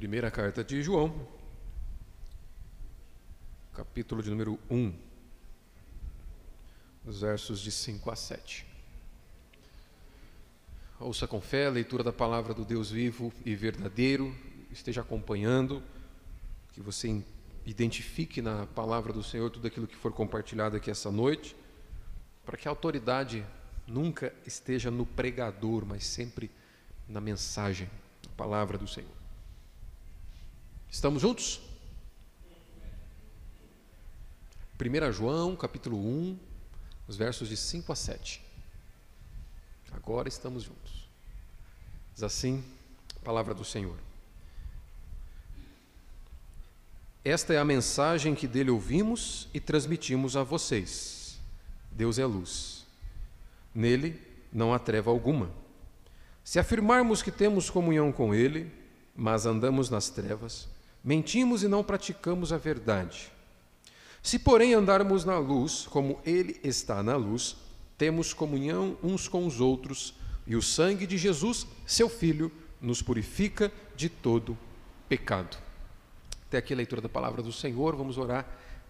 Primeira carta de João, capítulo de número 1, os versos de 5 a 7. Ouça com fé a leitura da palavra do Deus vivo e verdadeiro, esteja acompanhando, que você identifique na palavra do Senhor tudo aquilo que for compartilhado aqui essa noite, para que a autoridade nunca esteja no pregador, mas sempre na mensagem, na palavra do Senhor. Estamos juntos? 1 João, capítulo 1, os versos de 5 a 7. Agora estamos juntos. Diz assim a palavra do Senhor. Esta é a mensagem que dele ouvimos e transmitimos a vocês. Deus é luz. Nele não há treva alguma. Se afirmarmos que temos comunhão com ele, mas andamos nas trevas, mentimos e não praticamos a verdade. Se, porém, andarmos na luz, como Ele está na luz, temos comunhão uns com os outros, e o sangue de Jesus, seu Filho, nos purifica de todo pecado. Até aqui a leitura da palavra do Senhor, vamos orar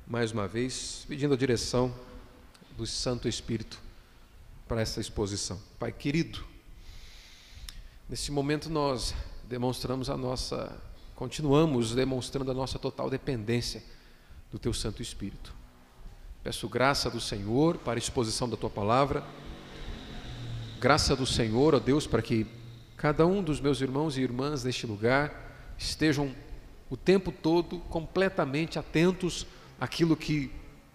mais uma vez, pedindo a direção do Santo Espírito para essa exposição. Pai querido, nesse momento nós demonstramos a nossa continuamos demonstrando a nossa total dependência do Teu Santo Espírito. Peço graça do Senhor para a exposição da Tua palavra, graça do Senhor, ó Deus, para que cada um dos meus irmãos e irmãs neste lugar estejam o tempo todo completamente atentos àquilo que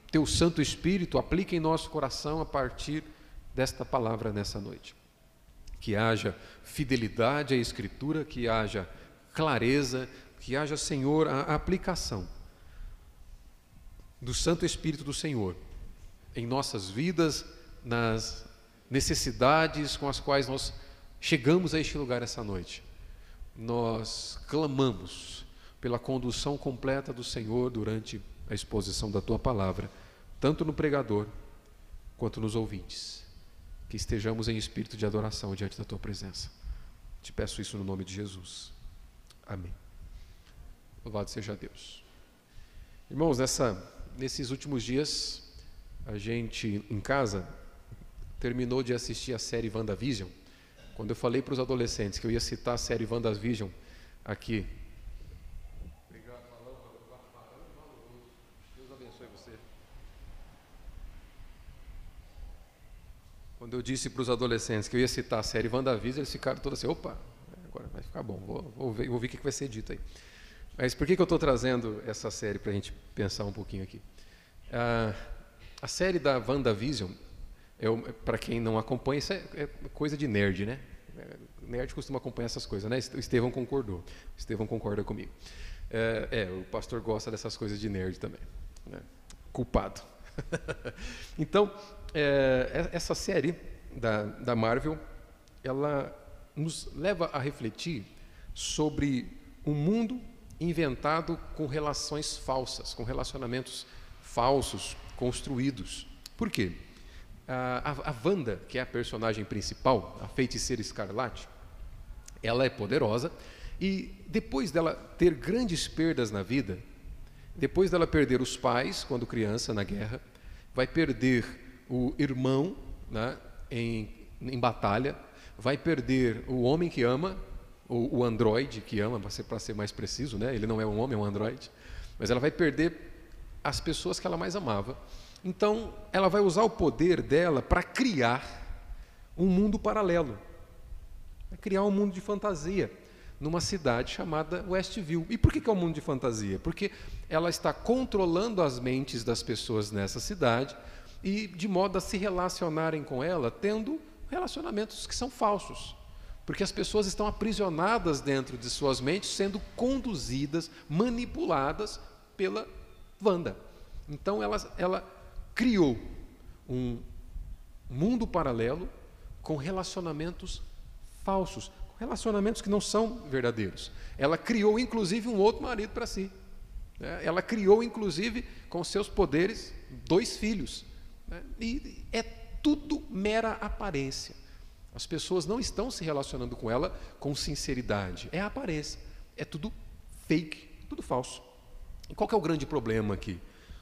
Teu Santo Espírito aplica em nosso coração a partir desta palavra nessa noite. Que haja fidelidade à Escritura, que haja clareza, que haja, Senhor, a aplicação do Santo Espírito do Senhor em nossas vidas, nas necessidades com as quais nós chegamos a este lugar essa noite. Nós clamamos pela condução completa do Senhor durante a exposição da tua palavra, tanto no pregador quanto nos ouvintes. Que estejamos em espírito de adoração diante da tua presença. Te peço isso no nome de Jesus. Amém. Louvado seja Deus. Irmãos, nessa, nesses últimos dias, a gente em casa terminou de assistir a série WandaVision. Quando eu falei para os adolescentes que eu ia citar a série WandaVision aqui. Deus abençoe você. Quando eu disse para os adolescentes que eu ia citar a série WandaVision, eles ficaram todos assim: opa, agora vai ficar bom, vou, vou, ver, vou ver o que vai ser dito aí. Mas por que, que eu estou trazendo essa série para a gente pensar um pouquinho aqui? Ah, a série da WandaVision, é, para quem não acompanha, isso é, é, coisa de nerd, né? Nerd costuma acompanhar essas coisas, né? O Estevão concordou. O Estevão concorda comigo. É, é, o pastor gosta dessas coisas de nerd também. Né? Culpado. então, é, essa série da, da Marvel, ela nos leva a refletir sobre um mundo inventado com relações falsas, com relacionamentos falsos construídos. Por quê? A, a, Wanda, que é a personagem principal, a feiticeira escarlate, ela é poderosa e depois dela ter grandes perdas na vida, depois dela perder os pais quando criança na guerra, vai perder o irmão né, em, em batalha, vai perder o homem que ama, o, o androide que ama, para ser, ser mais preciso, né? ele não é um homem, é um androide, mas ela vai perder as pessoas que ela mais amava. Então, ela vai usar o poder dela para criar um mundo paralelo, vai criar um mundo de fantasia numa cidade chamada Westview. E por que é um mundo de fantasia? Porque ela está controlando as mentes das pessoas nessa cidade e de modo a se relacionarem com ela, tendo relacionamentos que são falsos. Porque as pessoas estão aprisionadas dentro de suas mentes, sendo conduzidas, manipuladas pela Wanda. Então ela, ela criou um mundo paralelo com relacionamentos falsos, relacionamentos que não são verdadeiros. Ela criou inclusive um outro marido para si. Né? Ela criou inclusive com seus poderes dois filhos. Né? E é tudo mera aparência. As pessoas não estão se relacionando com ela com sinceridade. É a aparência. É tudo fake, tudo falso. E qual é o grande problema aqui?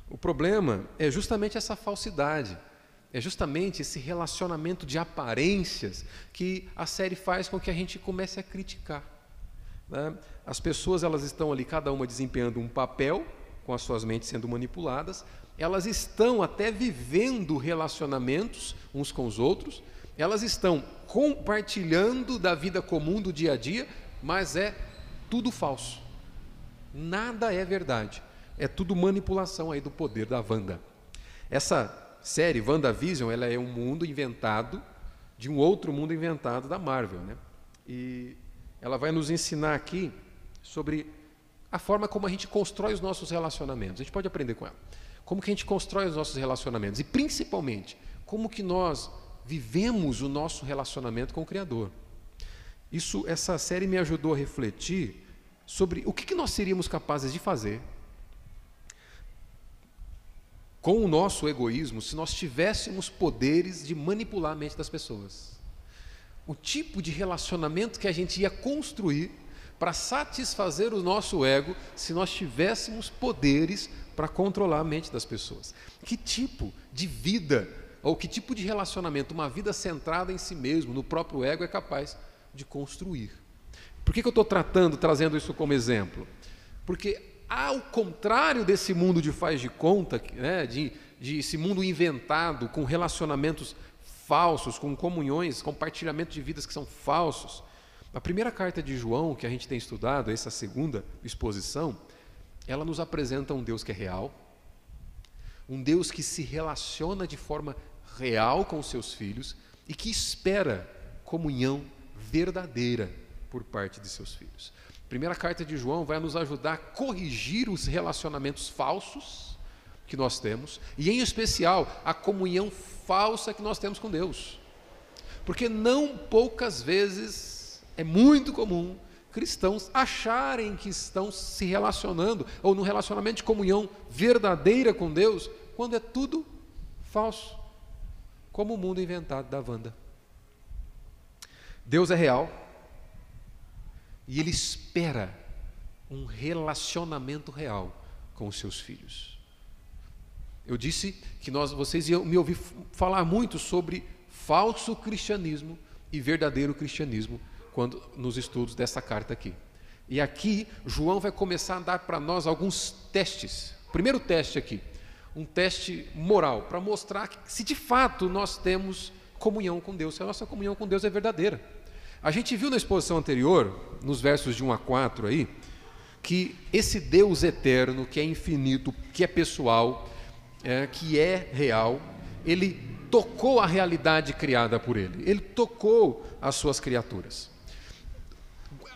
O problema é justamente essa falsidade. É justamente esse relacionamento de aparências que a série faz com que a gente comece a criticar. Né? As pessoas elas estão ali, cada uma desempenhando um papel, com as suas mentes sendo manipuladas, elas estão até vivendo relacionamentos uns com os outros, elas estão compartilhando da vida comum do dia a dia, mas é tudo falso. Nada é verdade. É tudo manipulação aí do poder da Wanda. Essa série WandaVision, ela é um mundo inventado de um outro mundo inventado da Marvel, né? E ela vai nos ensinar aqui sobre a forma como a gente constrói os nossos relacionamentos. A gente pode aprender com ela. Como que a gente constrói os nossos relacionamentos e principalmente como que nós vivemos o nosso relacionamento com o Criador. Isso, essa série me ajudou a refletir sobre o que, que nós seríamos capazes de fazer com o nosso egoísmo se nós tivéssemos poderes de manipular a mente das pessoas. O tipo de relacionamento que a gente ia construir para satisfazer o nosso ego se nós tivéssemos poderes para controlar a mente das pessoas. Que tipo de vida ou que tipo de relacionamento uma vida centrada em si mesmo, no próprio ego, é capaz de construir? Por que, que eu estou tratando, trazendo isso como exemplo? Porque ao contrário desse mundo de faz de conta, né, de, de esse mundo inventado, com relacionamentos falsos, com comunhões, compartilhamento de vidas que são falsos. A primeira carta de João, que a gente tem estudado, essa segunda exposição, ela nos apresenta um Deus que é real, um Deus que se relaciona de forma real com os seus filhos e que espera comunhão verdadeira por parte de seus filhos primeira carta de João vai nos ajudar a corrigir os relacionamentos falsos que nós temos, e em especial a comunhão falsa que nós temos com Deus. Porque não poucas vezes é muito comum cristãos acharem que estão se relacionando ou num relacionamento de comunhão verdadeira com Deus, quando é tudo falso, como o mundo inventado da Wanda. Deus é real, e ele espera um relacionamento real com os seus filhos. Eu disse que nós, vocês iam me ouvir falar muito sobre falso cristianismo e verdadeiro cristianismo quando nos estudos dessa carta aqui. E aqui João vai começar a dar para nós alguns testes. Primeiro teste aqui, um teste moral para mostrar que, se de fato nós temos comunhão com Deus, se a nossa comunhão com Deus é verdadeira. A gente viu na exposição anterior, nos versos de 1 a 4 aí, que esse Deus eterno, que é infinito, que é pessoal, é, que é real, ele tocou a realidade criada por ele, ele tocou as suas criaturas.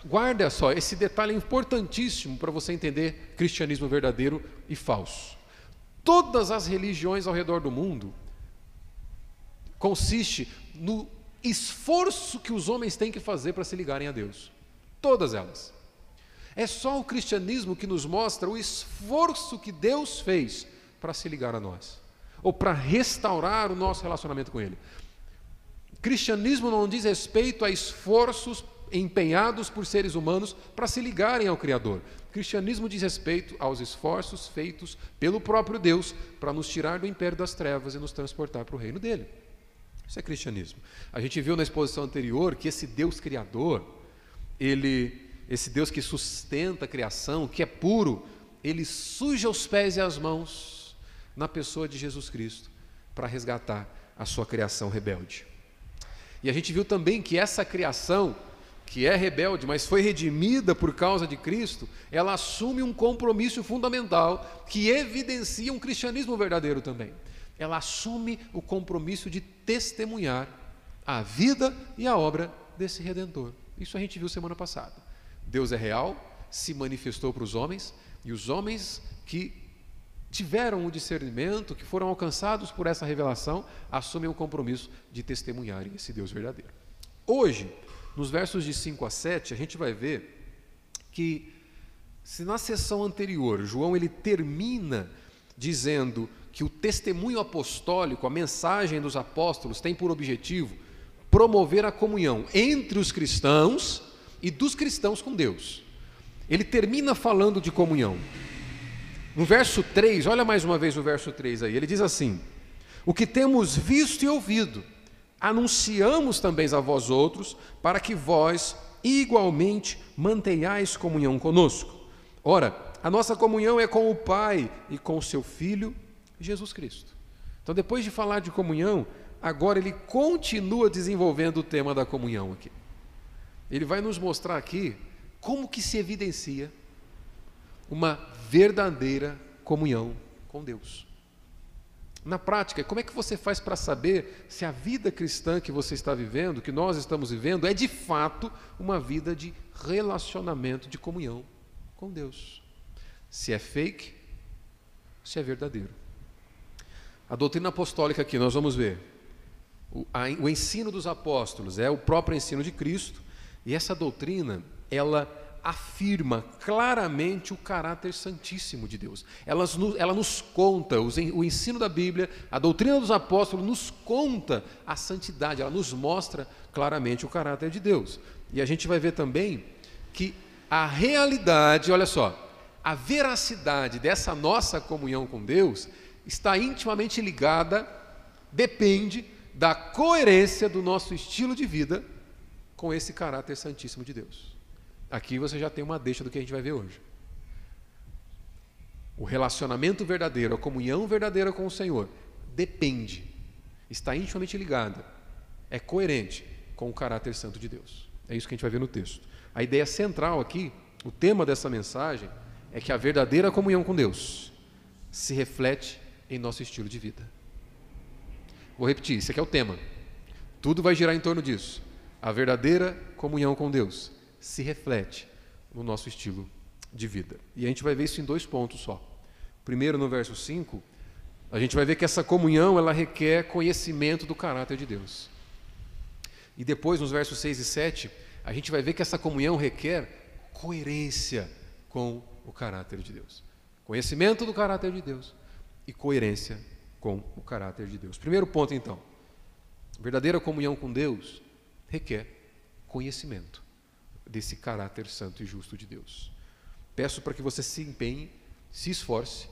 Guarda só, esse detalhe é importantíssimo para você entender cristianismo verdadeiro e falso. Todas as religiões ao redor do mundo consiste no esforço que os homens têm que fazer para se ligarem a Deus. Todas elas. É só o cristianismo que nos mostra o esforço que Deus fez para se ligar a nós, ou para restaurar o nosso relacionamento com Ele. Cristianismo não diz respeito a esforços empenhados por seres humanos para se ligarem ao Criador. Cristianismo diz respeito aos esforços feitos pelo próprio Deus para nos tirar do império das trevas e nos transportar para o reino dele. Isso é cristianismo. A gente viu na exposição anterior que esse Deus criador, ele, esse Deus que sustenta a criação, que é puro, ele suja os pés e as mãos na pessoa de Jesus Cristo para resgatar a sua criação rebelde. E a gente viu também que essa criação, que é rebelde, mas foi redimida por causa de Cristo, ela assume um compromisso fundamental que evidencia um cristianismo verdadeiro também ela assume o compromisso de testemunhar a vida e a obra desse redentor. Isso a gente viu semana passada. Deus é real, se manifestou para os homens, e os homens que tiveram o discernimento, que foram alcançados por essa revelação, assumem o compromisso de testemunharem esse Deus verdadeiro. Hoje, nos versos de 5 a 7, a gente vai ver que se na sessão anterior João ele termina dizendo que o testemunho apostólico, a mensagem dos apóstolos, tem por objetivo promover a comunhão entre os cristãos e dos cristãos com Deus. ele termina falando de comunhão. No verso 3, olha mais uma vez o verso 3 aí, ele diz assim: O que temos visto e ouvido, anunciamos também a vós outros, para que vós igualmente mantenhais comunhão conosco. Ora, a nossa comunhão é com o Pai e com o seu Filho, Jesus Cristo. Então, depois de falar de comunhão, agora ele continua desenvolvendo o tema da comunhão aqui. Ele vai nos mostrar aqui como que se evidencia uma verdadeira comunhão com Deus. Na prática, como é que você faz para saber se a vida cristã que você está vivendo, que nós estamos vivendo, é de fato uma vida de relacionamento, de comunhão com Deus? Se é fake, se é verdadeiro. A doutrina apostólica aqui, nós vamos ver. O, a, o ensino dos apóstolos é o próprio ensino de Cristo, e essa doutrina, ela afirma claramente o caráter santíssimo de Deus. Ela, ela nos conta, o ensino da Bíblia, a doutrina dos apóstolos nos conta a santidade, ela nos mostra claramente o caráter de Deus. E a gente vai ver também que a realidade, olha só, a veracidade dessa nossa comunhão com Deus está intimamente ligada, depende da coerência do nosso estilo de vida com esse caráter santíssimo de Deus. Aqui você já tem uma deixa do que a gente vai ver hoje. O relacionamento verdadeiro, a comunhão verdadeira com o Senhor, depende, está intimamente ligada, é coerente com o caráter santo de Deus. É isso que a gente vai ver no texto. A ideia central aqui, o tema dessa mensagem, é que a verdadeira comunhão com Deus se reflete em nosso estilo de vida. Vou repetir, esse aqui é o tema. Tudo vai girar em torno disso. A verdadeira comunhão com Deus se reflete no nosso estilo de vida. E a gente vai ver isso em dois pontos só. Primeiro, no verso 5, a gente vai ver que essa comunhão ela requer conhecimento do caráter de Deus. E depois, nos versos 6 e 7, a gente vai ver que essa comunhão requer coerência com o caráter de Deus. Conhecimento do caráter de Deus e coerência com o caráter de Deus. Primeiro ponto, então. Verdadeira comunhão com Deus requer conhecimento desse caráter santo e justo de Deus. Peço para que você se empenhe, se esforce.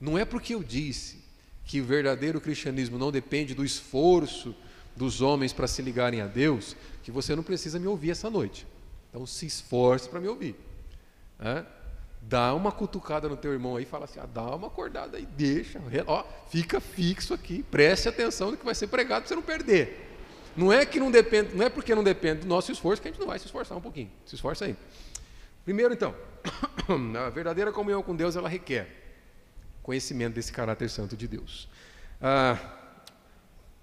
Não é porque eu disse que o verdadeiro cristianismo não depende do esforço dos homens para se ligarem a Deus, que você não precisa me ouvir essa noite. Então se esforce para me ouvir. Dá uma cutucada no teu irmão aí, fala assim, ah, dá uma acordada aí, deixa, ó, fica fixo aqui, preste atenção no que vai ser pregado para você não perder. Não é que não depende, não é porque não depende do nosso esforço que a gente não vai se esforçar um pouquinho. Se esforça aí. Primeiro, então, a verdadeira comunhão com Deus ela requer conhecimento desse caráter santo de Deus. Ah,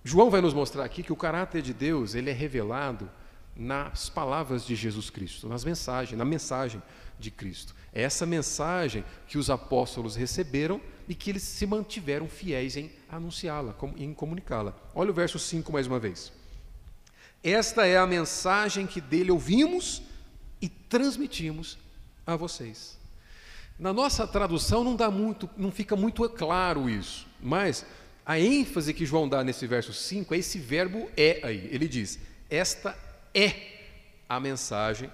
João vai nos mostrar aqui que o caráter de Deus ele é revelado nas palavras de Jesus Cristo, nas mensagens, na mensagem de Cristo. É essa mensagem que os apóstolos receberam e que eles se mantiveram fiéis em anunciá-la, em comunicá-la. Olha o verso 5 mais uma vez. Esta é a mensagem que dele ouvimos e transmitimos a vocês. Na nossa tradução não dá muito, não fica muito claro isso, mas a ênfase que João dá nesse verso 5 é esse verbo é aí. Ele diz: "Esta é a mensagem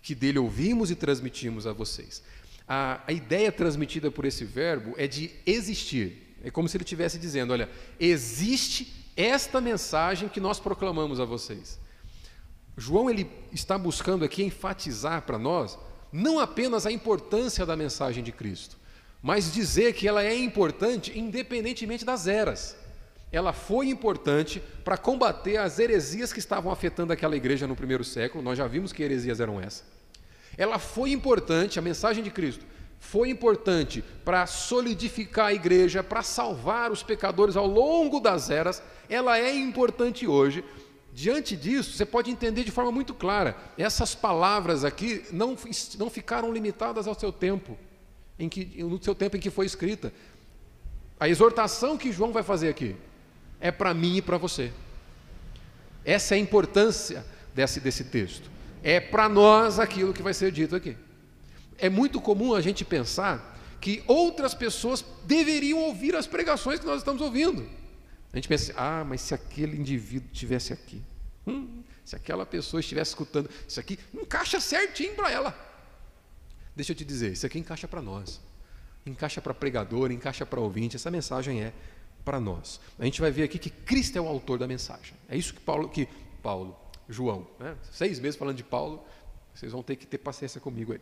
que dele ouvimos e transmitimos a vocês". A, a ideia transmitida por esse verbo é de existir. É como se ele estivesse dizendo: olha, existe esta mensagem que nós proclamamos a vocês. João ele está buscando aqui enfatizar para nós não apenas a importância da mensagem de Cristo, mas dizer que ela é importante independentemente das eras. Ela foi importante para combater as heresias que estavam afetando aquela igreja no primeiro século, nós já vimos que heresias eram essas. Ela foi importante, a mensagem de Cristo, foi importante para solidificar a igreja, para salvar os pecadores ao longo das eras, ela é importante hoje. Diante disso, você pode entender de forma muito clara: essas palavras aqui não, não ficaram limitadas ao seu tempo, em que, no seu tempo em que foi escrita. A exortação que João vai fazer aqui é para mim e para você. Essa é a importância desse, desse texto. É para nós aquilo que vai ser dito aqui é muito comum a gente pensar que outras pessoas deveriam ouvir as pregações que nós estamos ouvindo. A gente pensa, ah, mas se aquele indivíduo estivesse aqui, hum, se aquela pessoa estivesse escutando, isso aqui encaixa certinho para ela. Deixa eu te dizer, isso aqui encaixa para nós. Encaixa para pregador, encaixa para ouvinte. Essa mensagem é para nós. A gente vai ver aqui que Cristo é o autor da mensagem. É isso que Paulo, que Paulo, João, né? seis meses falando de Paulo, vocês vão ter que ter paciência comigo aí.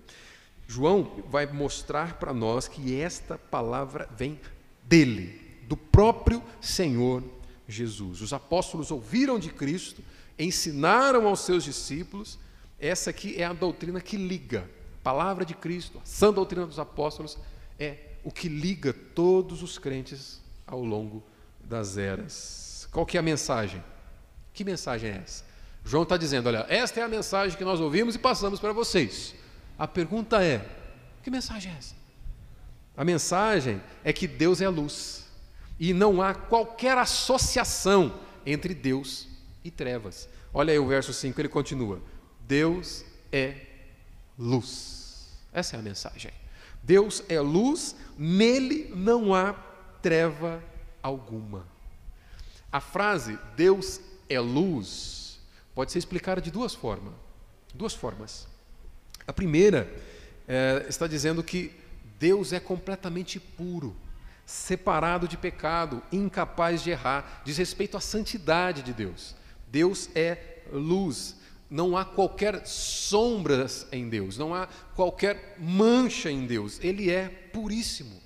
João vai mostrar para nós que esta palavra vem dele, do próprio Senhor Jesus. Os apóstolos ouviram de Cristo, ensinaram aos seus discípulos. Essa aqui é a doutrina que liga. A palavra de Cristo, a sã doutrina dos apóstolos, é o que liga todos os crentes ao longo das eras. Qual que é a mensagem? Que mensagem é essa? João está dizendo: olha, esta é a mensagem que nós ouvimos e passamos para vocês. A pergunta é: que mensagem é essa? A mensagem é que Deus é luz e não há qualquer associação entre Deus e trevas. Olha aí o verso 5, ele continua: Deus é luz. Essa é a mensagem. Deus é luz, nele não há treva alguma. A frase Deus é luz pode ser explicada de duas formas. Duas formas. A primeira é, está dizendo que Deus é completamente puro, separado de pecado, incapaz de errar, diz respeito à santidade de Deus. Deus é luz, não há qualquer sombras em Deus, não há qualquer mancha em Deus, Ele é puríssimo.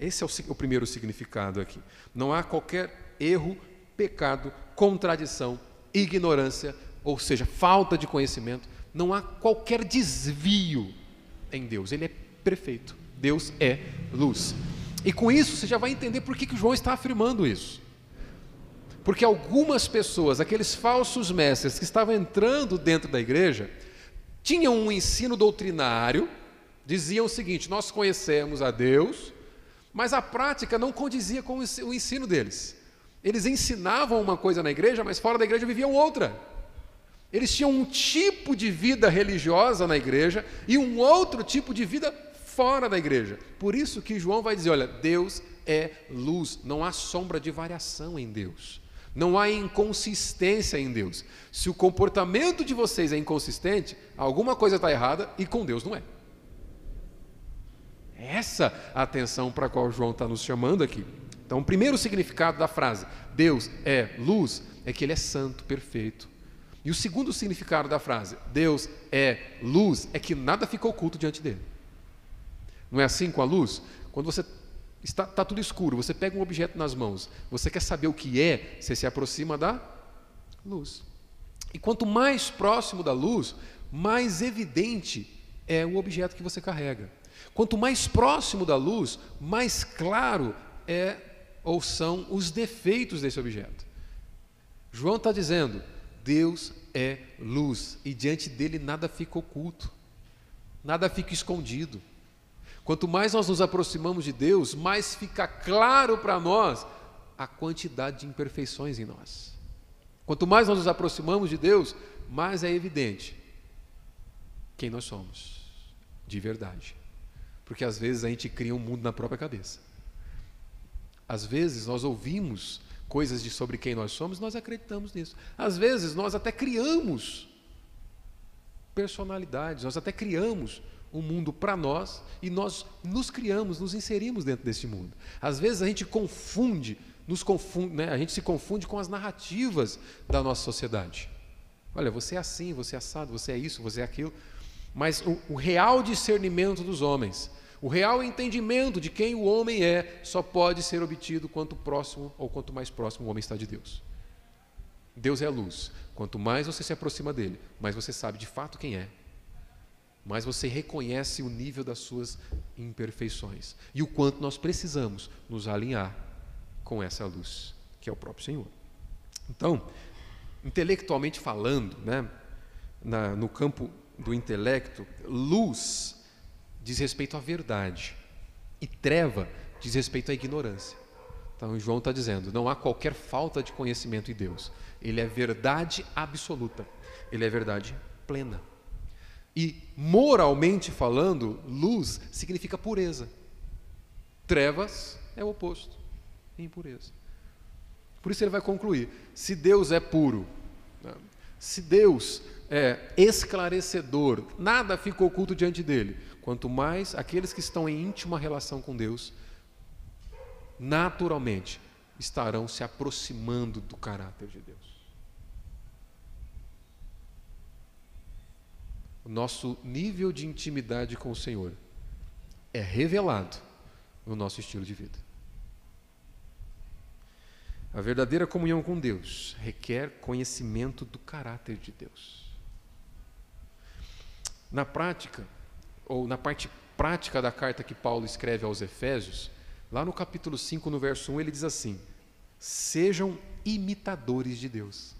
Esse é o, o primeiro significado aqui. Não há qualquer erro, pecado, contradição, ignorância, ou seja, falta de conhecimento, não há qualquer desvio em Deus, Ele é perfeito, Deus é luz. E com isso você já vai entender por que, que João está afirmando isso. Porque algumas pessoas, aqueles falsos mestres que estavam entrando dentro da igreja, tinham um ensino doutrinário, diziam o seguinte: nós conhecemos a Deus, mas a prática não condizia com o ensino deles. Eles ensinavam uma coisa na igreja, mas fora da igreja viviam outra. Eles tinham um tipo de vida religiosa na igreja e um outro tipo de vida fora da igreja. Por isso que João vai dizer: olha, Deus é luz, não há sombra de variação em Deus. Não há inconsistência em Deus. Se o comportamento de vocês é inconsistente, alguma coisa está errada e com Deus não é. Essa a atenção para a qual João está nos chamando aqui. Então, o primeiro significado da frase Deus é luz é que Ele é santo, perfeito. E o segundo significado da frase Deus é luz é que nada fica oculto diante dele. Não é assim com a luz? Quando você está, está tudo escuro, você pega um objeto nas mãos, você quer saber o que é, você se aproxima da luz. E quanto mais próximo da luz, mais evidente é o objeto que você carrega. Quanto mais próximo da luz, mais claro é ou são os defeitos desse objeto. João está dizendo: Deus é luz e diante dele nada fica oculto, nada fica escondido. Quanto mais nós nos aproximamos de Deus, mais fica claro para nós a quantidade de imperfeições em nós. Quanto mais nós nos aproximamos de Deus, mais é evidente quem nós somos, de verdade. Porque às vezes a gente cria um mundo na própria cabeça. Às vezes nós ouvimos coisas de sobre quem nós somos, nós acreditamos nisso. Às vezes nós até criamos personalidades, nós até criamos um mundo para nós e nós nos criamos, nos inserimos dentro desse mundo. Às vezes a gente confunde, nos confunde, né? a gente se confunde com as narrativas da nossa sociedade. Olha, você é assim, você é assado, você é isso, você é aquilo. Mas o, o real discernimento dos homens o real entendimento de quem o homem é só pode ser obtido quanto próximo ou quanto mais próximo o homem está de Deus. Deus é a luz. Quanto mais você se aproxima dele, mais você sabe de fato quem é. Mais você reconhece o nível das suas imperfeições e o quanto nós precisamos nos alinhar com essa luz, que é o próprio Senhor. Então, intelectualmente falando, né, na, no campo do intelecto, luz diz respeito à verdade, e treva diz respeito à ignorância. Então, João está dizendo: não há qualquer falta de conhecimento em Deus. Ele é verdade absoluta, ele é verdade plena. E, moralmente falando, luz significa pureza. Trevas é o oposto, impureza. Por isso ele vai concluir: se Deus é puro, né? Se Deus é esclarecedor, nada fica oculto diante dele. Quanto mais aqueles que estão em íntima relação com Deus, naturalmente estarão se aproximando do caráter de Deus. O nosso nível de intimidade com o Senhor é revelado no nosso estilo de vida. A verdadeira comunhão com Deus requer conhecimento do caráter de Deus. Na prática, ou na parte prática da carta que Paulo escreve aos Efésios, lá no capítulo 5, no verso 1, ele diz assim: Sejam imitadores de Deus,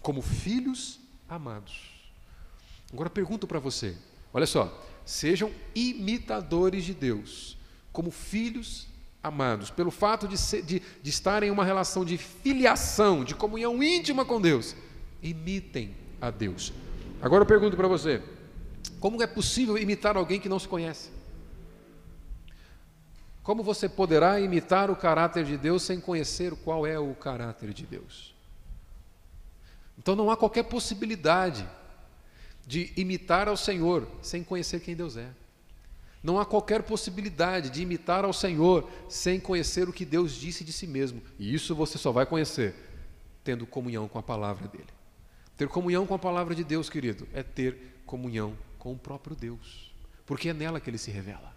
como filhos amados. Agora pergunto para você: olha só, sejam imitadores de Deus, como filhos amados, pelo fato de, ser, de, de estar em uma relação de filiação, de comunhão íntima com Deus, imitem a Deus. Agora eu pergunto para você: como é possível imitar alguém que não se conhece? Como você poderá imitar o caráter de Deus sem conhecer qual é o caráter de Deus? Então não há qualquer possibilidade de imitar ao Senhor sem conhecer quem Deus é. Não há qualquer possibilidade de imitar ao Senhor sem conhecer o que Deus disse de si mesmo. E isso você só vai conhecer tendo comunhão com a palavra dele. Ter comunhão com a palavra de Deus, querido, é ter comunhão com o próprio Deus, porque é nela que ele se revela.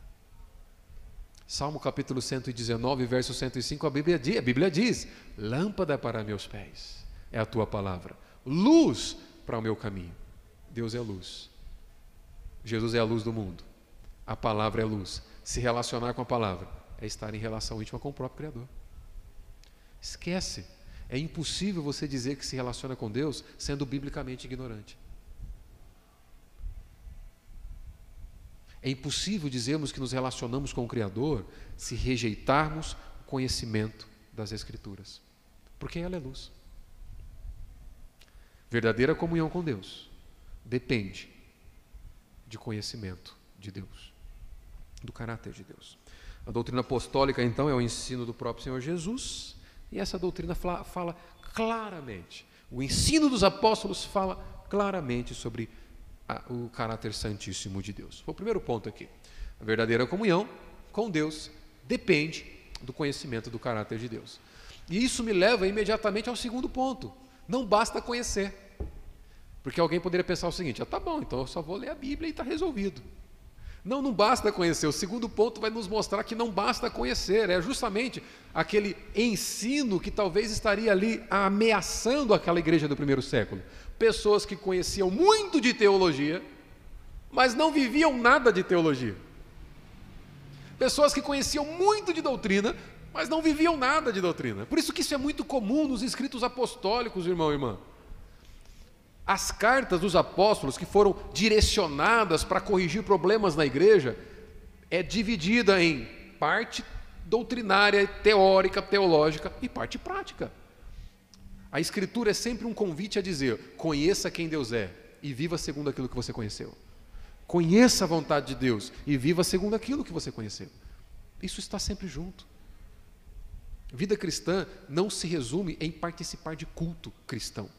Salmo capítulo 119, verso 105, a Bíblia diz, a Bíblia diz: Lâmpada para meus pés é a tua palavra, luz para o meu caminho. Deus é luz. Jesus é a luz do mundo. A palavra é luz. Se relacionar com a palavra é estar em relação íntima com o próprio Criador. Esquece. É impossível você dizer que se relaciona com Deus sendo biblicamente ignorante. É impossível dizermos que nos relacionamos com o Criador se rejeitarmos o conhecimento das Escrituras, porque ela é luz. Verdadeira comunhão com Deus depende de conhecimento de Deus, do caráter de Deus. A doutrina apostólica, então, é o ensino do próprio Senhor Jesus, e essa doutrina fala, claramente, o ensino dos apóstolos fala claramente sobre o caráter santíssimo de Deus. Foi o primeiro ponto aqui. A verdadeira comunhão com Deus depende do conhecimento do caráter de Deus. E isso me leva imediatamente ao segundo ponto. Não basta conhecer. Porque alguém poderia pensar o seguinte: ah, tá bom, então eu só vou ler a Bíblia e está resolvido. Não, não basta conhecer. O segundo ponto vai nos mostrar que não basta conhecer. É justamente aquele ensino que talvez estaria ali ameaçando aquela igreja do primeiro século. Pessoas que conheciam muito de teologia, mas não viviam nada de teologia. Pessoas que conheciam muito de doutrina, mas não viviam nada de doutrina. Por isso que isso é muito comum nos escritos apostólicos, irmão e irmã. As cartas dos apóstolos que foram direcionadas para corrigir problemas na igreja é dividida em parte doutrinária, teórica, teológica e parte prática. A escritura é sempre um convite a dizer: conheça quem Deus é e viva segundo aquilo que você conheceu. Conheça a vontade de Deus e viva segundo aquilo que você conheceu. Isso está sempre junto. Vida cristã não se resume em participar de culto cristão.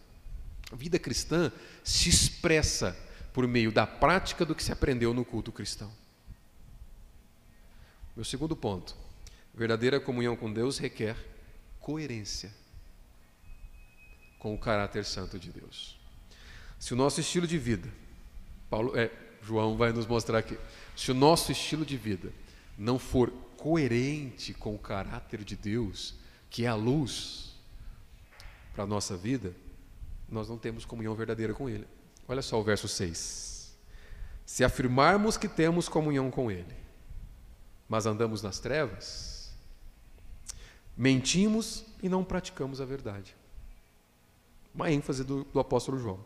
A vida cristã se expressa por meio da prática do que se aprendeu no culto cristão. Meu segundo ponto: verdadeira comunhão com Deus requer coerência com o caráter santo de Deus. Se o nosso estilo de vida, Paulo, é, João vai nos mostrar aqui, se o nosso estilo de vida não for coerente com o caráter de Deus, que é a luz para a nossa vida, nós não temos comunhão verdadeira com Ele. Olha só o verso 6. Se afirmarmos que temos comunhão com Ele, mas andamos nas trevas, mentimos e não praticamos a verdade. Uma ênfase do, do apóstolo João.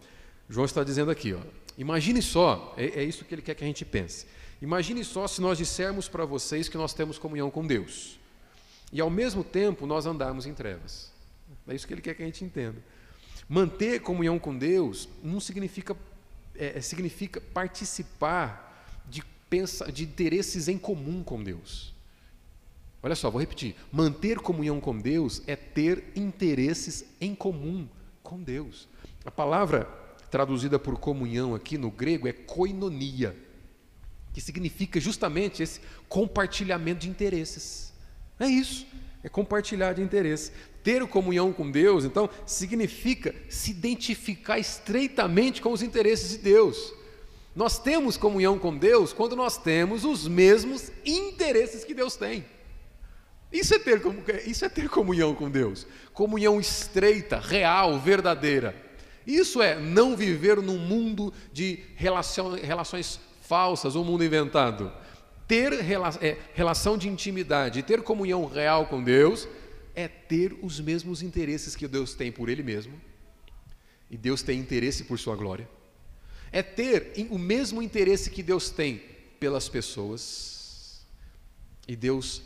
João está dizendo aqui, ó, imagine só, é, é isso que ele quer que a gente pense. Imagine só se nós dissermos para vocês que nós temos comunhão com Deus, e ao mesmo tempo nós andarmos em trevas. É isso que ele quer que a gente entenda. Manter comunhão com Deus não significa, é, é, significa participar de, pensa, de interesses em comum com Deus. Olha só, vou repetir. Manter comunhão com Deus é ter interesses em comum com Deus. A palavra traduzida por comunhão aqui no grego é koinonia, que significa justamente esse compartilhamento de interesses. É isso, é compartilhar de interesses. Ter comunhão com Deus, então, significa se identificar estreitamente com os interesses de Deus. Nós temos comunhão com Deus quando nós temos os mesmos interesses que Deus tem. Isso é ter, isso é ter comunhão com Deus. Comunhão estreita, real, verdadeira. Isso é não viver num mundo de relações falsas, um mundo inventado. Ter é, relação de intimidade, ter comunhão real com Deus, é ter os mesmos interesses que Deus tem por Ele mesmo, e Deus tem interesse por Sua glória é ter o mesmo interesse que Deus tem pelas pessoas. E Deus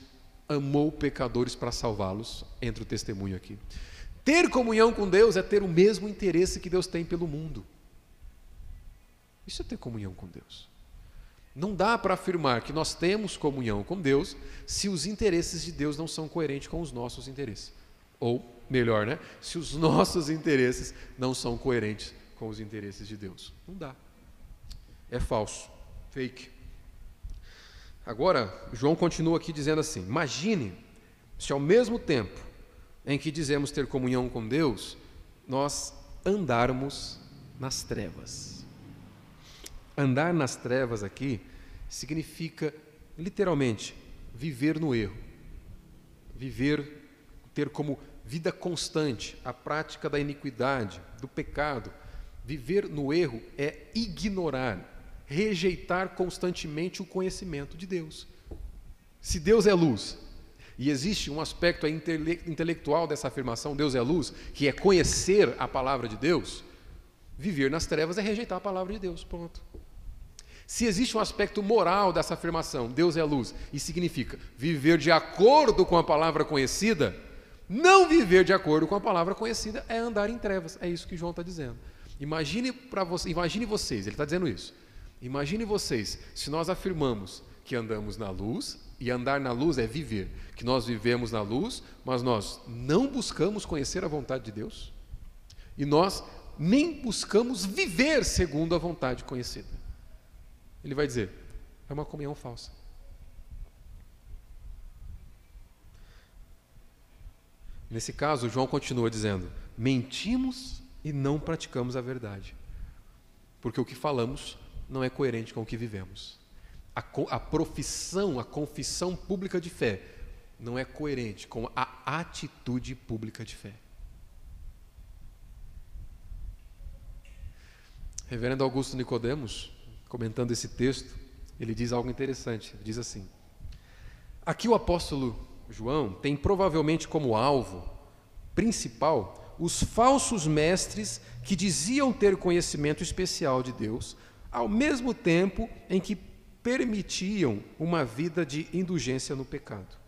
amou pecadores para salvá-los, entre o testemunho aqui. Ter comunhão com Deus é ter o mesmo interesse que Deus tem pelo mundo. Isso é ter comunhão com Deus. Não dá para afirmar que nós temos comunhão com Deus se os interesses de Deus não são coerentes com os nossos interesses. Ou, melhor, né? se os nossos interesses não são coerentes com os interesses de Deus. Não dá. É falso, fake. Agora, João continua aqui dizendo assim: imagine se ao mesmo tempo em que dizemos ter comunhão com Deus, nós andarmos nas trevas. Andar nas trevas aqui significa, literalmente, viver no erro. Viver, ter como vida constante a prática da iniquidade, do pecado, Viver no erro é ignorar, rejeitar constantemente o conhecimento de Deus. Se Deus é luz, e existe um aspecto intelectual dessa afirmação, Deus é luz, que é conhecer a palavra de Deus, viver nas trevas é rejeitar a palavra de Deus. Ponto. Se existe um aspecto moral dessa afirmação, Deus é luz, e significa viver de acordo com a palavra conhecida, não viver de acordo com a palavra conhecida é andar em trevas. É isso que João está dizendo. Imagine você, imagine vocês, ele está dizendo isso. Imagine vocês, se nós afirmamos que andamos na luz, e andar na luz é viver, que nós vivemos na luz, mas nós não buscamos conhecer a vontade de Deus, e nós nem buscamos viver segundo a vontade conhecida. Ele vai dizer, é uma comunhão falsa. Nesse caso, João continua dizendo: mentimos e não praticamos a verdade. Porque o que falamos não é coerente com o que vivemos. A, a profissão, a confissão pública de fé não é coerente com a atitude pública de fé. Reverendo Augusto Nicodemos, comentando esse texto, ele diz algo interessante. Ele diz assim: Aqui o apóstolo João tem provavelmente como alvo principal os falsos mestres que diziam ter conhecimento especial de Deus, ao mesmo tempo em que permitiam uma vida de indulgência no pecado.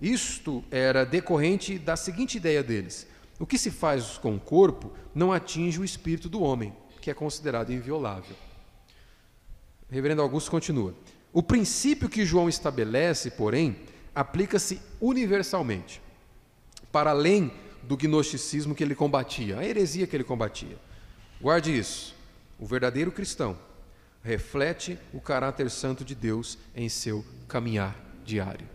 Isto era decorrente da seguinte ideia deles: o que se faz com o corpo não atinge o espírito do homem, que é considerado inviolável. Reverendo Augusto continua: o princípio que João estabelece, porém, aplica-se universalmente, para além do gnosticismo que ele combatia, a heresia que ele combatia. Guarde isso. O verdadeiro cristão reflete o caráter santo de Deus em seu caminhar diário.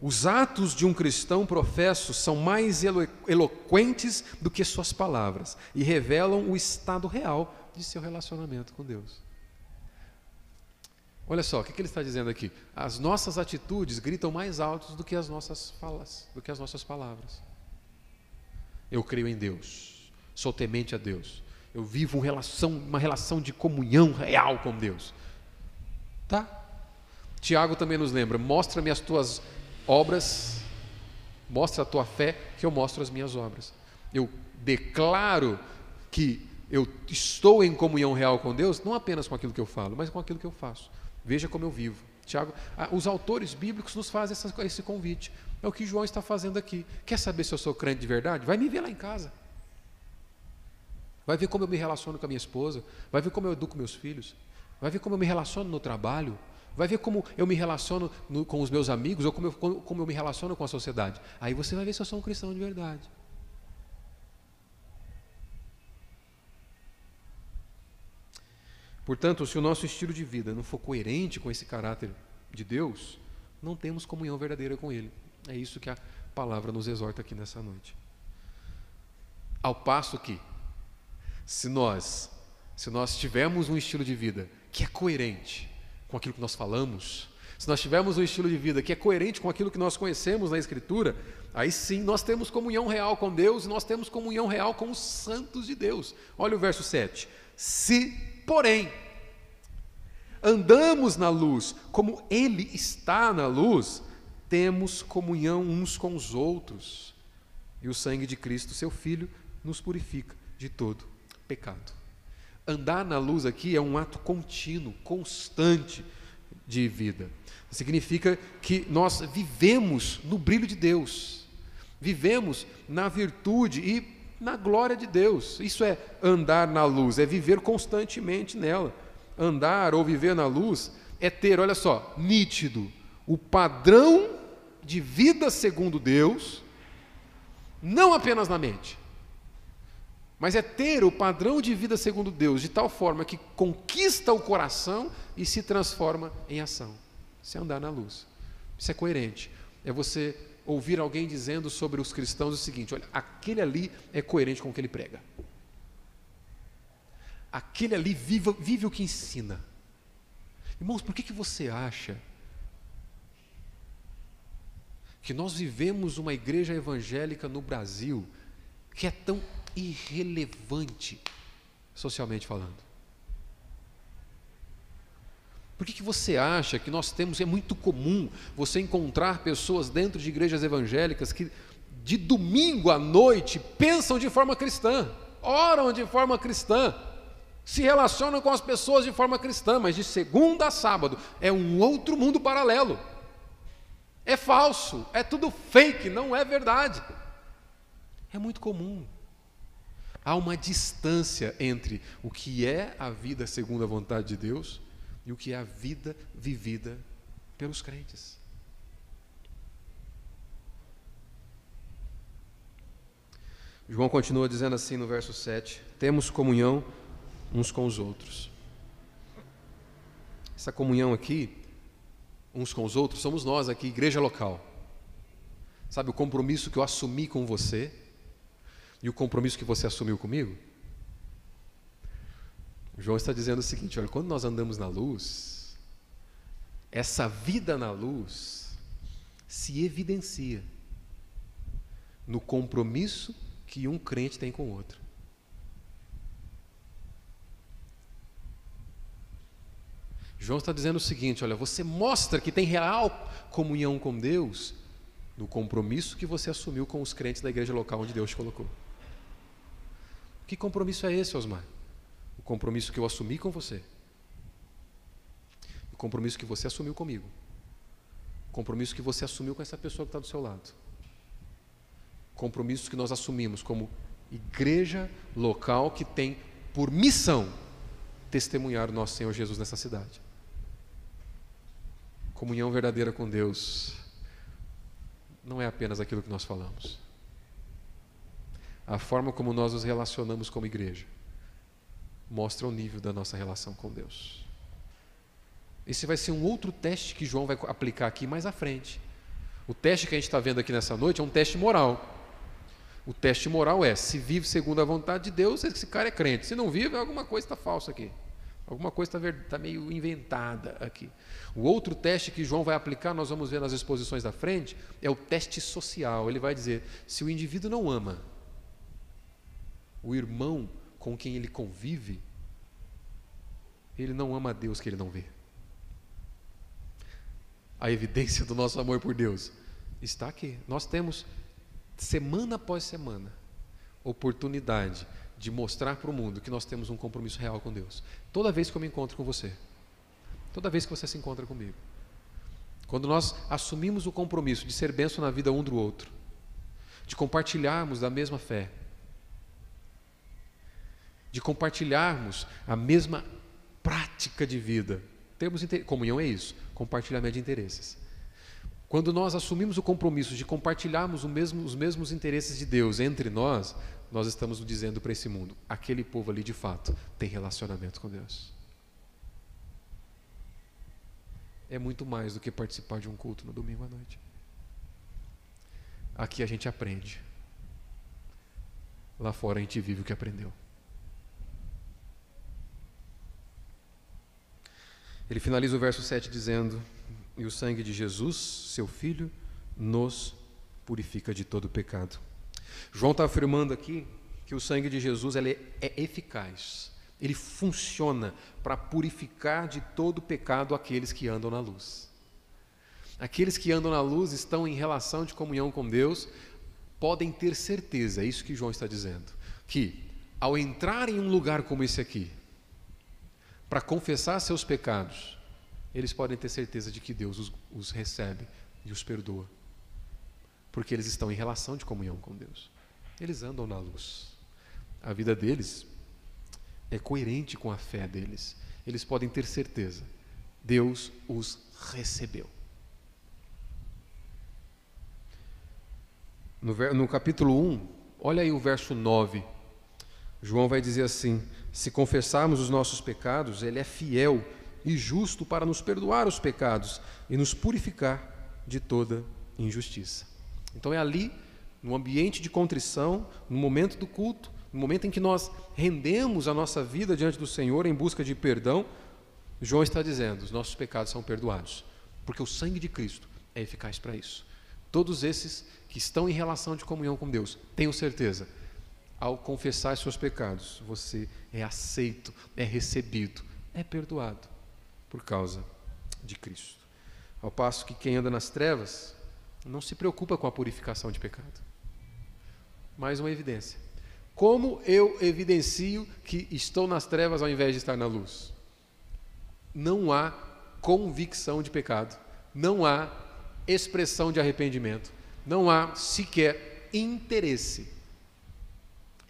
Os atos de um cristão professo são mais elo eloquentes do que suas palavras e revelam o estado real de seu relacionamento com Deus. Olha só, o que ele está dizendo aqui? As nossas atitudes gritam mais altos do que as nossas falas, do que as nossas palavras. Eu creio em Deus, sou temente a Deus, eu vivo uma relação, uma relação de comunhão real com Deus. Tá? Tiago também nos lembra: mostra-me as tuas obras, mostra a tua fé, que eu mostro as minhas obras. Eu declaro que eu estou em comunhão real com Deus, não apenas com aquilo que eu falo, mas com aquilo que eu faço. Veja como eu vivo. Tiago, ah, os autores bíblicos nos fazem essa, esse convite. É o que João está fazendo aqui. Quer saber se eu sou crente de verdade? Vai me ver lá em casa. Vai ver como eu me relaciono com a minha esposa, vai ver como eu educo meus filhos, vai ver como eu me relaciono no trabalho, vai ver como eu me relaciono no, com os meus amigos ou como eu, como, como eu me relaciono com a sociedade. Aí você vai ver se eu sou um cristão de verdade. Portanto, se o nosso estilo de vida não for coerente com esse caráter de Deus, não temos comunhão verdadeira com Ele. É isso que a palavra nos exorta aqui nessa noite. Ao passo que se nós, se nós tivermos um estilo de vida que é coerente com aquilo que nós falamos, se nós tivermos um estilo de vida que é coerente com aquilo que nós conhecemos na Escritura, aí sim nós temos comunhão real com Deus e nós temos comunhão real com os santos de Deus. Olha o verso 7. Se, porém, andamos na luz como Ele está na luz, temos comunhão uns com os outros. E o sangue de Cristo, seu Filho, nos purifica de todo pecado. Andar na luz aqui é um ato contínuo, constante de vida. Significa que nós vivemos no brilho de Deus, vivemos na virtude e na glória de Deus. Isso é andar na luz, é viver constantemente nela. Andar ou viver na luz é ter, olha só, nítido o padrão de vida segundo Deus, não apenas na mente, mas é ter o padrão de vida segundo Deus, de tal forma que conquista o coração e se transforma em ação. Isso é andar na luz. Isso é coerente. É você ouvir alguém dizendo sobre os cristãos o seguinte: olha, aquele ali é coerente com o que ele prega. Aquele ali vive, vive o que ensina. Irmãos, por que, que você acha que nós vivemos uma igreja evangélica no Brasil que é tão irrelevante, socialmente falando? Por que, que você acha que nós temos, é muito comum você encontrar pessoas dentro de igrejas evangélicas que de domingo à noite pensam de forma cristã, oram de forma cristã, se relacionam com as pessoas de forma cristã, mas de segunda a sábado é um outro mundo paralelo. É falso, é tudo fake, não é verdade. É muito comum. Há uma distância entre o que é a vida segundo a vontade de Deus e o que é a vida vivida pelos crentes. João continua dizendo assim no verso 7: Temos comunhão uns com os outros. Essa comunhão aqui, uns com os outros, somos nós aqui, igreja local. Sabe o compromisso que eu assumi com você e o compromisso que você assumiu comigo? João está dizendo o seguinte: olha, quando nós andamos na luz, essa vida na luz se evidencia no compromisso que um crente tem com o outro. João está dizendo o seguinte: olha, você mostra que tem real comunhão com Deus no compromisso que você assumiu com os crentes da igreja local onde Deus te colocou. Que compromisso é esse, Osmar? O compromisso que eu assumi com você. O compromisso que você assumiu comigo. O compromisso que você assumiu com essa pessoa que está do seu lado. Compromisso que nós assumimos como igreja local que tem por missão testemunhar o nosso Senhor Jesus nessa cidade. Comunhão verdadeira com Deus não é apenas aquilo que nós falamos. A forma como nós nos relacionamos como igreja mostra o nível da nossa relação com Deus. Esse vai ser um outro teste que João vai aplicar aqui mais à frente. O teste que a gente está vendo aqui nessa noite é um teste moral. O teste moral é: se vive segundo a vontade de Deus, esse cara é crente. Se não vive, alguma coisa está falsa aqui. Alguma coisa está tá meio inventada aqui. O outro teste que João vai aplicar, nós vamos ver nas exposições da frente, é o teste social. Ele vai dizer: se o indivíduo não ama o irmão com quem ele convive, ele não ama a Deus que ele não vê. A evidência do nosso amor por Deus está aqui. Nós temos, semana após semana, oportunidade de mostrar para o mundo que nós temos um compromisso real com Deus. Toda vez que eu me encontro com você, toda vez que você se encontra comigo, quando nós assumimos o compromisso de ser benção na vida um do outro, de compartilharmos da mesma fé, de compartilharmos a mesma prática de vida. Temos comunhão é isso, compartilhamento de interesses. Quando nós assumimos o compromisso de compartilharmos mesmo, os mesmos interesses de Deus entre nós, nós estamos dizendo para esse mundo: aquele povo ali de fato tem relacionamento com Deus. é muito mais do que participar de um culto no domingo à noite. Aqui a gente aprende. Lá fora a gente vive o que aprendeu. Ele finaliza o verso 7 dizendo: E o sangue de Jesus, seu Filho, nos purifica de todo pecado. João está afirmando aqui que o sangue de Jesus ele é eficaz, ele funciona para purificar de todo pecado aqueles que andam na luz. Aqueles que andam na luz estão em relação de comunhão com Deus, podem ter certeza, é isso que João está dizendo, que ao entrar em um lugar como esse aqui, para confessar seus pecados, eles podem ter certeza de que Deus os, os recebe e os perdoa, porque eles estão em relação de comunhão com Deus. Eles andam na luz. A vida deles é coerente com a fé deles. Eles podem ter certeza. Deus os recebeu. No, no, capítulo 1, olha aí o verso 9. João vai dizer assim: Se confessarmos os nossos pecados, Ele é fiel e justo para nos perdoar os pecados e nos purificar de toda injustiça. Então é ali, no ambiente de contrição, no momento do culto, no momento em que nós rendemos a nossa vida diante do Senhor em busca de perdão, João está dizendo: os nossos pecados são perdoados, porque o sangue de Cristo é eficaz para isso. Todos esses que estão em relação de comunhão com Deus, tenham certeza, ao confessar seus pecados, você é aceito, é recebido, é perdoado por causa de Cristo. Ao passo que quem anda nas trevas não se preocupa com a purificação de pecado. Mais uma evidência como eu evidencio que estou nas trevas ao invés de estar na luz? Não há convicção de pecado, não há expressão de arrependimento, não há sequer interesse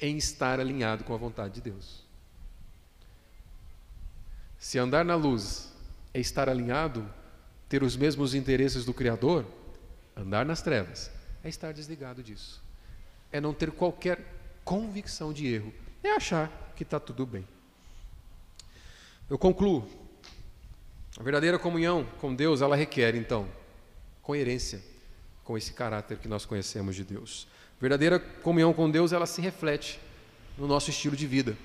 em estar alinhado com a vontade de Deus. Se andar na luz é estar alinhado, ter os mesmos interesses do Criador, andar nas trevas é estar desligado disso, é não ter qualquer convicção de erro, é achar que está tudo bem. Eu concluo. A verdadeira comunhão com Deus, ela requer, então, coerência com esse caráter que nós conhecemos de Deus. Verdadeira comunhão com Deus, ela se reflete no nosso estilo de vida.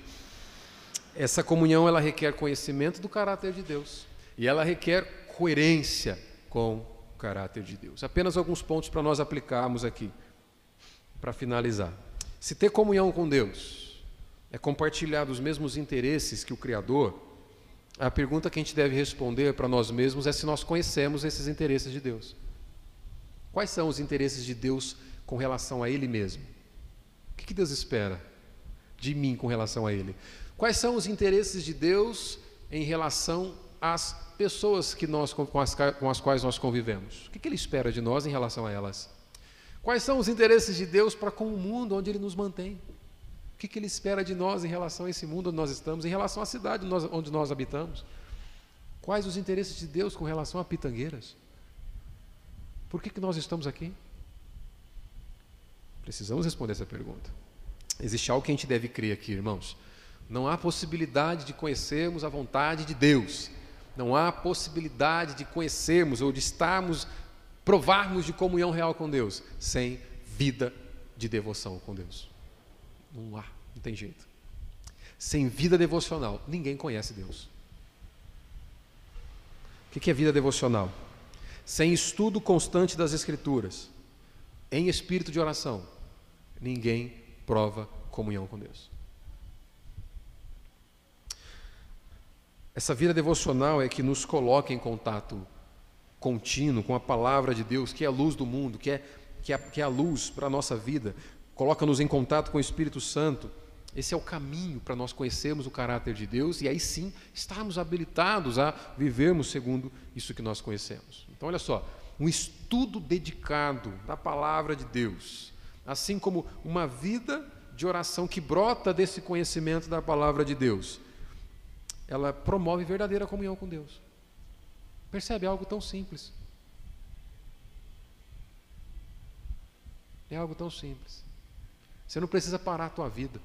Essa comunhão, ela requer conhecimento do caráter de Deus. E ela requer coerência com o caráter de Deus. Apenas alguns pontos para nós aplicarmos aqui, para finalizar. Se ter comunhão com Deus é compartilhar dos mesmos interesses que o Criador, a pergunta que a gente deve responder para nós mesmos é se nós conhecemos esses interesses de Deus. Quais são os interesses de Deus com relação a Ele mesmo? O que Deus espera de mim com relação a Ele? Quais são os interesses de Deus em relação às pessoas que nós, com, as, com as quais nós convivemos? O que Ele espera de nós em relação a elas? Quais são os interesses de Deus para com o mundo onde Ele nos mantém? O que, Ele espera de nós em relação a esse mundo onde nós estamos, em relação à cidade onde nós habitamos? Quais os interesses de Deus com relação a pitangueiras? Por que, que nós estamos aqui? Precisamos responder essa pergunta. Existe algo que a gente deve crer aqui, irmãos. Não há possibilidade de conhecermos a vontade de Deus. Não há possibilidade de conhecermos ou de estarmos provarmos de comunhão real com Deus sem vida de devoção com Deus. Não há, não tem jeito. Sem vida devocional, ninguém conhece Deus. O que é vida devocional? Sem estudo constante das Escrituras, em espírito de oração, ninguém prova comunhão com Deus. Essa vida devocional é que nos coloca em contato contínuo com a palavra de Deus, que é a luz do mundo, que é, que é, que é a luz para a nossa vida, coloca-nos em contato com o Espírito Santo. Esse é o caminho para nós conhecermos o caráter de Deus e aí sim estarmos habilitados a vivermos segundo isso que nós conhecemos. Então, olha só, um estudo dedicado da palavra de Deus, assim como uma vida de oração que brota desse conhecimento da palavra de Deus, ela promove verdadeira comunhão com Deus. Percebe? É algo tão simples. É algo tão simples. Você não precisa parar a tua vida.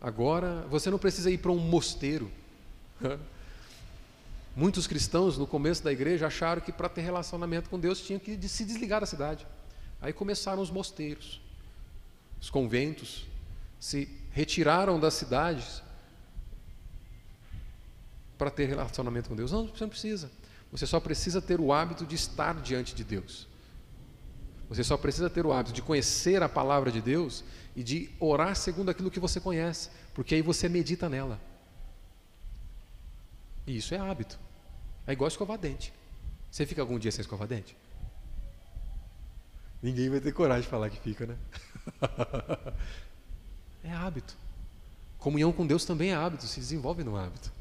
Agora, você não precisa ir para um mosteiro. Muitos cristãos no começo da igreja acharam que para ter relacionamento com Deus tinha que se desligar da cidade. Aí começaram os mosteiros, os conventos, se retiraram das cidades para ter relacionamento com Deus. Não, você não precisa. Você só precisa ter o hábito de estar diante de Deus. Você só precisa ter o hábito de conhecer a palavra de Deus e de orar segundo aquilo que você conhece, porque aí você medita nela. E isso é hábito. É igual escovar dente. Você fica algum dia sem escovar dente? Ninguém vai ter coragem de falar que fica, né? é hábito. Comunhão com Deus também é hábito, se desenvolve no hábito.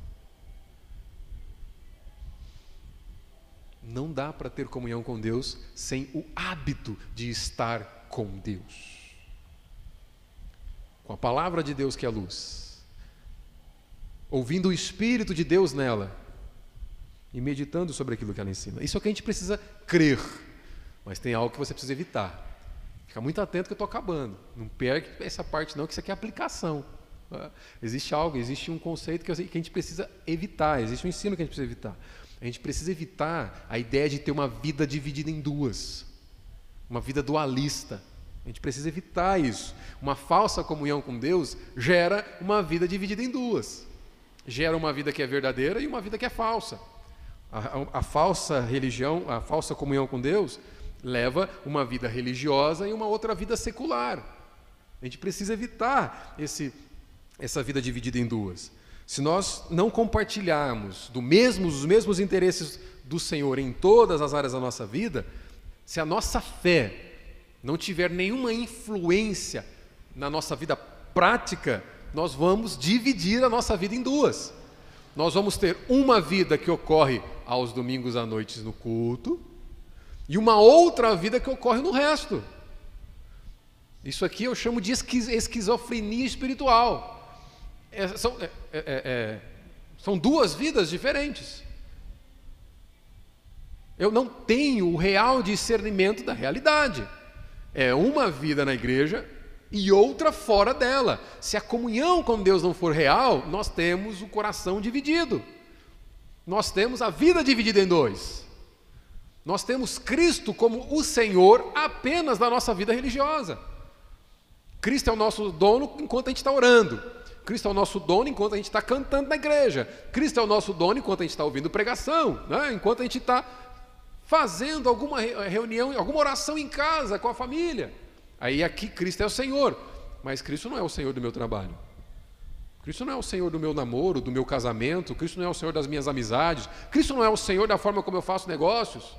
Não dá para ter comunhão com Deus sem o hábito de estar com Deus. Com a palavra de Deus que é luz. Ouvindo o Espírito de Deus nela. E meditando sobre aquilo que ela ensina. Isso é o que a gente precisa crer. Mas tem algo que você precisa evitar. Fica muito atento que eu estou acabando. Não perca essa parte não, que isso aqui é aplicação. Ah, existe algo, existe um conceito que a gente precisa evitar, existe um ensino que a gente precisa evitar. A gente precisa evitar a ideia de ter uma vida dividida em duas, uma vida dualista. A gente precisa evitar isso. Uma falsa comunhão com Deus gera uma vida dividida em duas. Gera uma vida que é verdadeira e uma vida que é falsa. A, a, a falsa religião, a falsa comunhão com Deus, leva uma vida religiosa e uma outra vida secular. A gente precisa evitar esse, essa vida dividida em duas. Se nós não compartilharmos do mesmo, os mesmos interesses do Senhor em todas as áreas da nossa vida, se a nossa fé não tiver nenhuma influência na nossa vida prática, nós vamos dividir a nossa vida em duas. Nós vamos ter uma vida que ocorre aos domingos à noite no culto e uma outra vida que ocorre no resto. Isso aqui eu chamo de esquizofrenia espiritual. É, são, é, é, é, é, são duas vidas diferentes. Eu não tenho o real discernimento da realidade. É uma vida na igreja e outra fora dela. Se a comunhão com Deus não for real, nós temos o coração dividido. Nós temos a vida dividida em dois. Nós temos Cristo como o Senhor apenas da nossa vida religiosa. Cristo é o nosso dono enquanto a gente está orando. Cristo é o nosso dono enquanto a gente está cantando na igreja. Cristo é o nosso dono enquanto a gente está ouvindo pregação, né? enquanto a gente está fazendo alguma reunião, alguma oração em casa com a família. Aí aqui Cristo é o Senhor, mas Cristo não é o Senhor do meu trabalho. Cristo não é o Senhor do meu namoro, do meu casamento, Cristo não é o Senhor das minhas amizades, Cristo não é o Senhor da forma como eu faço negócios.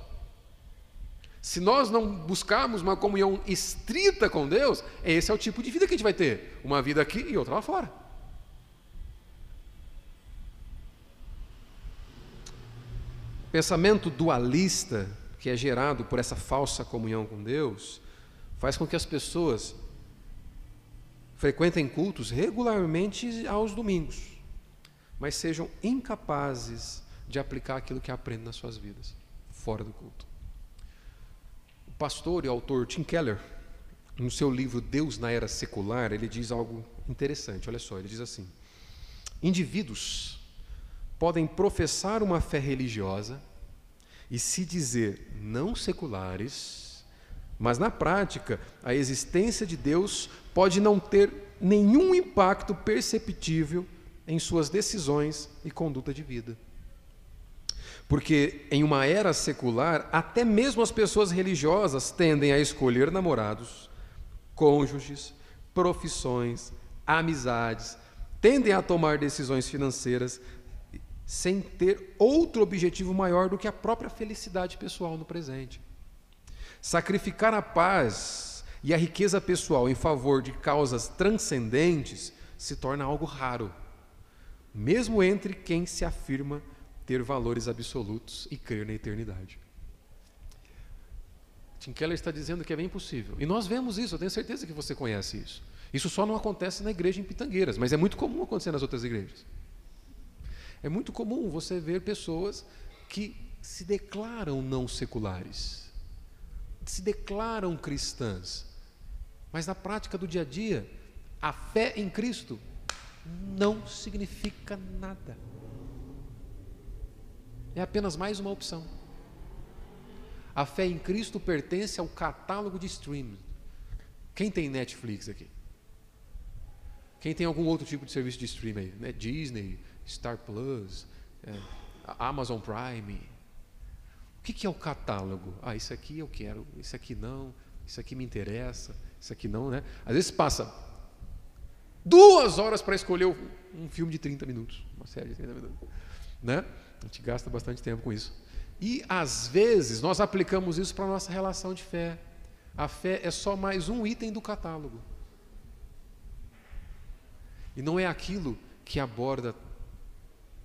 Se nós não buscarmos uma comunhão estrita com Deus, esse é o tipo de vida que a gente vai ter: uma vida aqui e outra lá fora. pensamento dualista que é gerado por essa falsa comunhão com Deus faz com que as pessoas frequentem cultos regularmente aos domingos, mas sejam incapazes de aplicar aquilo que aprendem nas suas vidas, fora do culto. O pastor e autor Tim Keller, no seu livro Deus na Era Secular, ele diz algo interessante. Olha só, ele diz assim: indivíduos podem professar uma fé religiosa e se dizer não seculares, mas na prática a existência de Deus pode não ter nenhum impacto perceptível em suas decisões e conduta de vida. Porque em uma era secular, até mesmo as pessoas religiosas tendem a escolher namorados, cônjuges, profissões, amizades, tendem a tomar decisões financeiras sem ter outro objetivo maior do que a própria felicidade pessoal no presente. Sacrificar a paz e a riqueza pessoal em favor de causas transcendentes se torna algo raro, mesmo entre quem se afirma ter valores absolutos e crer na eternidade. Tim Keller está dizendo que é bem possível. E nós vemos isso, eu tenho certeza que você conhece isso. Isso só não acontece na igreja em Pitangueiras, mas é muito comum acontecer nas outras igrejas. É muito comum você ver pessoas que se declaram não seculares, se declaram cristãs, mas na prática do dia a dia, a fé em Cristo não significa nada. É apenas mais uma opção. A fé em Cristo pertence ao catálogo de streaming. Quem tem Netflix aqui? Quem tem algum outro tipo de serviço de streaming aí? Né? Disney, Star Plus, é, Amazon Prime. O que, que é o catálogo? Ah, isso aqui eu quero, isso aqui não, isso aqui me interessa, isso aqui não, né? Às vezes passa duas horas para escolher um filme de 30 minutos, uma série de 30 minutos, né? A gente gasta bastante tempo com isso. E às vezes nós aplicamos isso para a nossa relação de fé. A fé é só mais um item do catálogo. E não é aquilo que aborda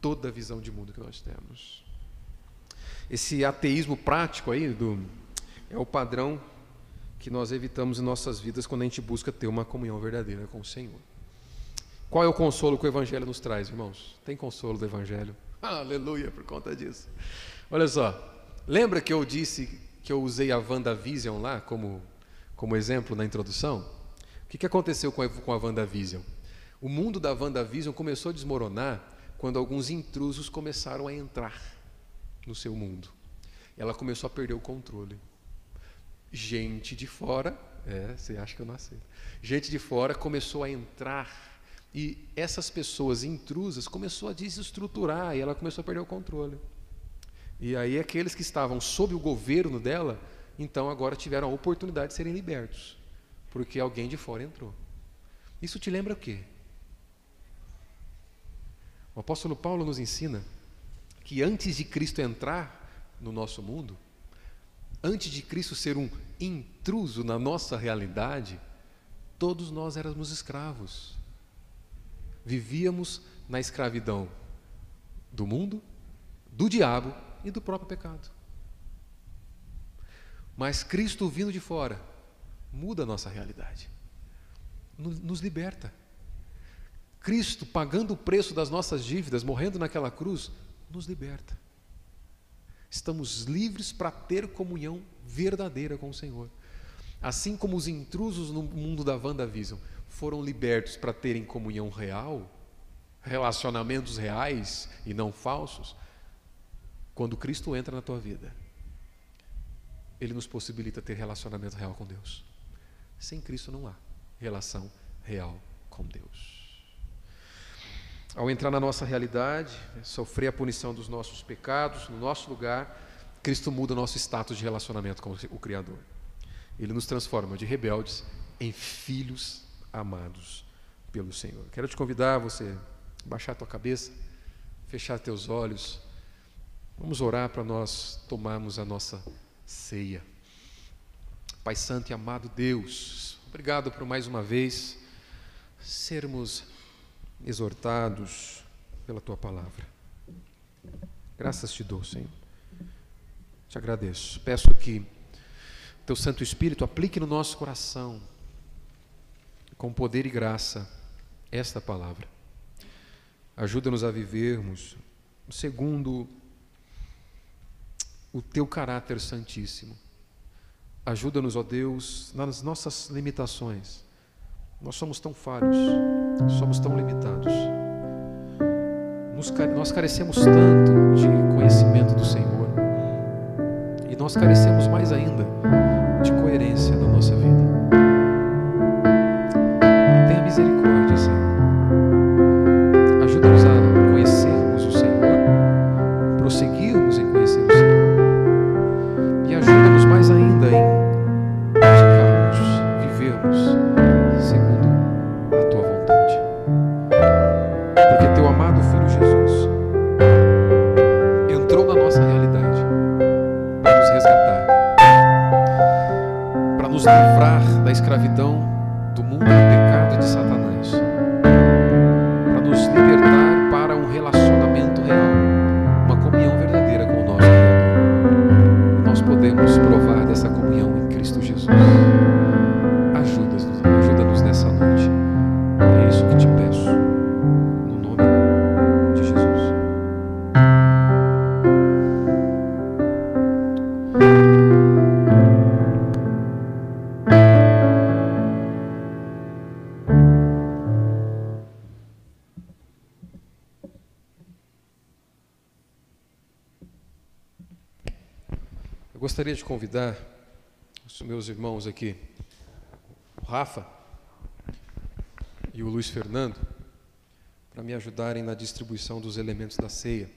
toda a visão de mundo que nós temos. Esse ateísmo prático aí do, é o padrão que nós evitamos em nossas vidas quando a gente busca ter uma comunhão verdadeira com o Senhor. Qual é o consolo que o Evangelho nos traz, irmãos? Tem consolo do Evangelho? Aleluia por conta disso. Olha só, lembra que eu disse que eu usei a WandaVision lá como, como exemplo na introdução? O que, que aconteceu com a, com a WandaVision? O mundo da WandaVision começou a desmoronar quando alguns intrusos começaram a entrar no seu mundo. Ela começou a perder o controle. Gente de fora, é, você acha que eu nasci? Gente de fora começou a entrar e essas pessoas intrusas começou a desestruturar e ela começou a perder o controle. E aí aqueles que estavam sob o governo dela, então agora tiveram a oportunidade de serem libertos, porque alguém de fora entrou. Isso te lembra o quê? O apóstolo Paulo nos ensina que antes de Cristo entrar no nosso mundo, antes de Cristo ser um intruso na nossa realidade, todos nós éramos escravos vivíamos na escravidão do mundo, do diabo e do próprio pecado. Mas Cristo vindo de fora muda a nossa realidade, nos liberta. Cristo pagando o preço das nossas dívidas, morrendo naquela cruz, nos liberta. Estamos livres para ter comunhão verdadeira com o Senhor. Assim como os intrusos no mundo da WandaVision foram libertos para terem comunhão real, relacionamentos reais e não falsos, quando Cristo entra na tua vida, Ele nos possibilita ter relacionamento real com Deus. Sem Cristo não há relação real com Deus. Ao entrar na nossa realidade, sofrer a punição dos nossos pecados, no nosso lugar, Cristo muda o nosso status de relacionamento com o Criador. Ele nos transforma de rebeldes em filhos amados pelo Senhor. Quero te convidar a você baixar a tua cabeça, fechar teus olhos. Vamos orar para nós tomarmos a nossa ceia. Pai Santo e amado Deus, obrigado por mais uma vez sermos exortados pela tua palavra. Graças te dou, Senhor. Te agradeço. Peço que teu Santo Espírito aplique no nosso coração com poder e graça esta palavra. Ajuda-nos a vivermos segundo o teu caráter santíssimo. Ajuda-nos, ó Deus, nas nossas limitações. Nós somos tão falhos, somos tão limitados. nós carecemos tanto de conhecimento do Senhor. E nós carecemos mais ainda Convidar os meus irmãos aqui, o Rafa e o Luiz Fernando, para me ajudarem na distribuição dos elementos da ceia.